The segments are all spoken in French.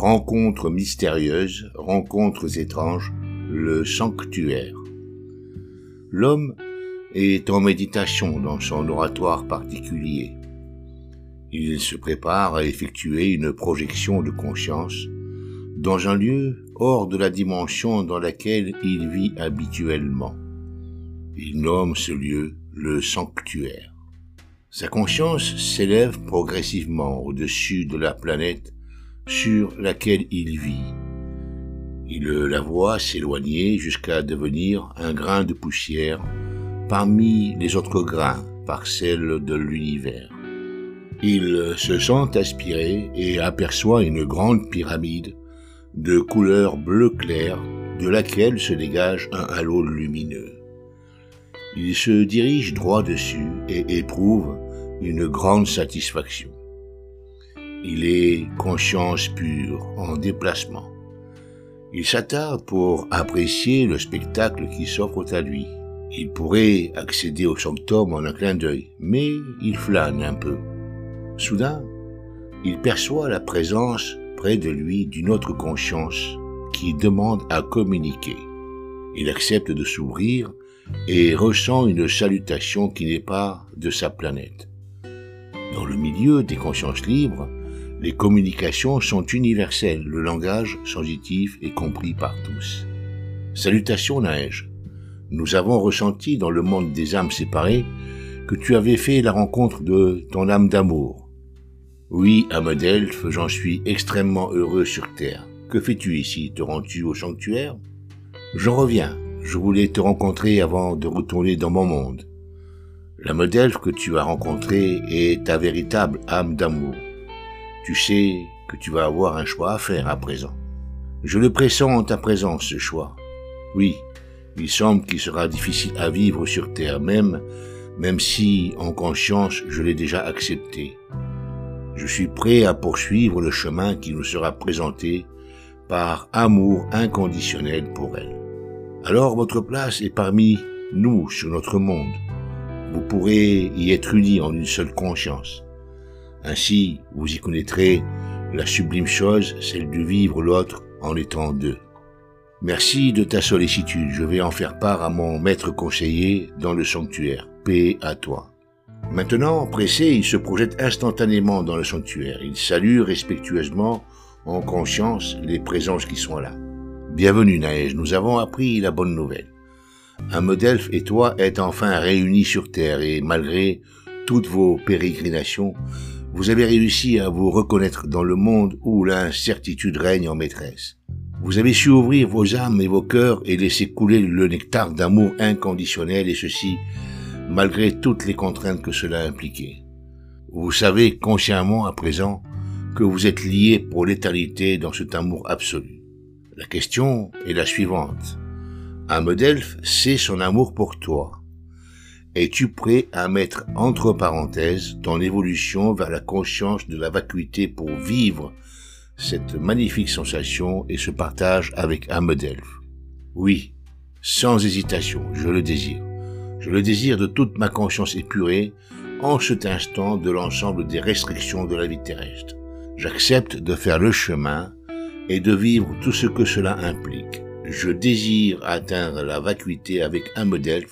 rencontres mystérieuses, rencontres étranges, le sanctuaire. L'homme est en méditation dans son oratoire particulier. Il se prépare à effectuer une projection de conscience dans un lieu hors de la dimension dans laquelle il vit habituellement. Il nomme ce lieu le sanctuaire. Sa conscience s'élève progressivement au-dessus de la planète sur laquelle il vit. Il la voit s'éloigner jusqu'à devenir un grain de poussière parmi les autres grains, parcelles de l'univers. Il se sent aspiré et aperçoit une grande pyramide de couleur bleu clair de laquelle se dégage un halo lumineux. Il se dirige droit dessus et éprouve une grande satisfaction. Il est conscience pure en déplacement. Il s'attarde pour apprécier le spectacle qui s'offre à lui. Il pourrait accéder au sanctum en un clin d'œil, mais il flâne un peu. Soudain, il perçoit la présence près de lui d'une autre conscience qui demande à communiquer. Il accepte de s'ouvrir et ressent une salutation qui n'est pas de sa planète. Dans le milieu des consciences libres, les communications sont universelles, le langage sensitif est compris par tous. Salutations Neige. Nous avons ressenti dans le monde des âmes séparées que tu avais fait la rencontre de ton âme d'amour. Oui, âme d'elfe, j'en suis extrêmement heureux sur Terre. Que fais-tu ici? Te rends-tu au sanctuaire? Je reviens. Je voulais te rencontrer avant de retourner dans mon monde. La modèle que tu as rencontrée est ta véritable âme d'amour. Tu sais que tu vas avoir un choix à faire à présent. Je le pressens en ta présence, ce choix. Oui, il semble qu'il sera difficile à vivre sur terre même, même si, en conscience, je l'ai déjà accepté. Je suis prêt à poursuivre le chemin qui nous sera présenté par amour inconditionnel pour elle alors votre place est parmi nous sur notre monde. Vous pourrez y être unis en une seule conscience. Ainsi, vous y connaîtrez la sublime chose, celle de vivre l'autre en étant deux. Merci de ta sollicitude, je vais en faire part à mon maître conseiller dans le sanctuaire. Paix à toi. Maintenant, pressé, il se projette instantanément dans le sanctuaire. Il salue respectueusement, en conscience, les présences qui sont là. Bienvenue Naëj, nous avons appris la bonne nouvelle. Un modèle et toi êtes enfin réunis sur Terre et malgré toutes vos pérégrinations, vous avez réussi à vous reconnaître dans le monde où l'incertitude règne en maîtresse. Vous avez su ouvrir vos âmes et vos cœurs et laisser couler le nectar d'amour inconditionnel et ceci malgré toutes les contraintes que cela impliquait. Vous savez consciemment à présent que vous êtes liés pour l'éternité dans cet amour absolu. La question est la suivante. Un modèle sait son amour pour toi. Es-tu prêt à mettre entre parenthèses ton évolution vers la conscience de la vacuité pour vivre cette magnifique sensation et ce partage avec un modèle Oui, sans hésitation, je le désire. Je le désire de toute ma conscience épurée en cet instant de l'ensemble des restrictions de la vie terrestre. J'accepte de faire le chemin et de vivre tout ce que cela implique. Je désire atteindre la vacuité avec un modèle,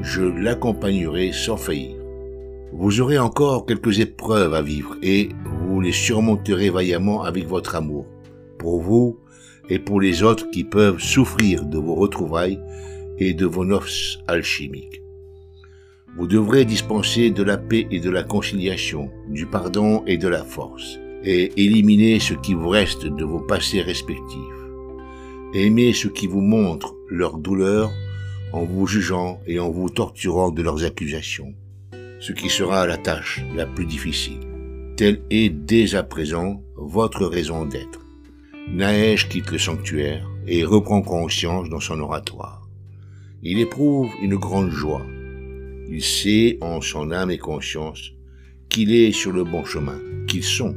je l'accompagnerai sans faillir. Vous aurez encore quelques épreuves à vivre et vous les surmonterez vaillamment avec votre amour, pour vous et pour les autres qui peuvent souffrir de vos retrouvailles et de vos noces alchimiques. Vous devrez dispenser de la paix et de la conciliation, du pardon et de la force et éliminez ce qui vous reste de vos passés respectifs. Aimez ceux qui vous montrent leur douleur en vous jugeant et en vous torturant de leurs accusations, ce qui sera la tâche la plus difficile. Telle est dès à présent votre raison d'être. Naëj quitte le sanctuaire et reprend conscience dans son oratoire. Il éprouve une grande joie. Il sait en son âme et conscience qu'il est sur le bon chemin, qu'ils sont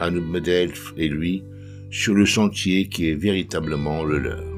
Anne Medelf et lui sur le sentier qui est véritablement le leur.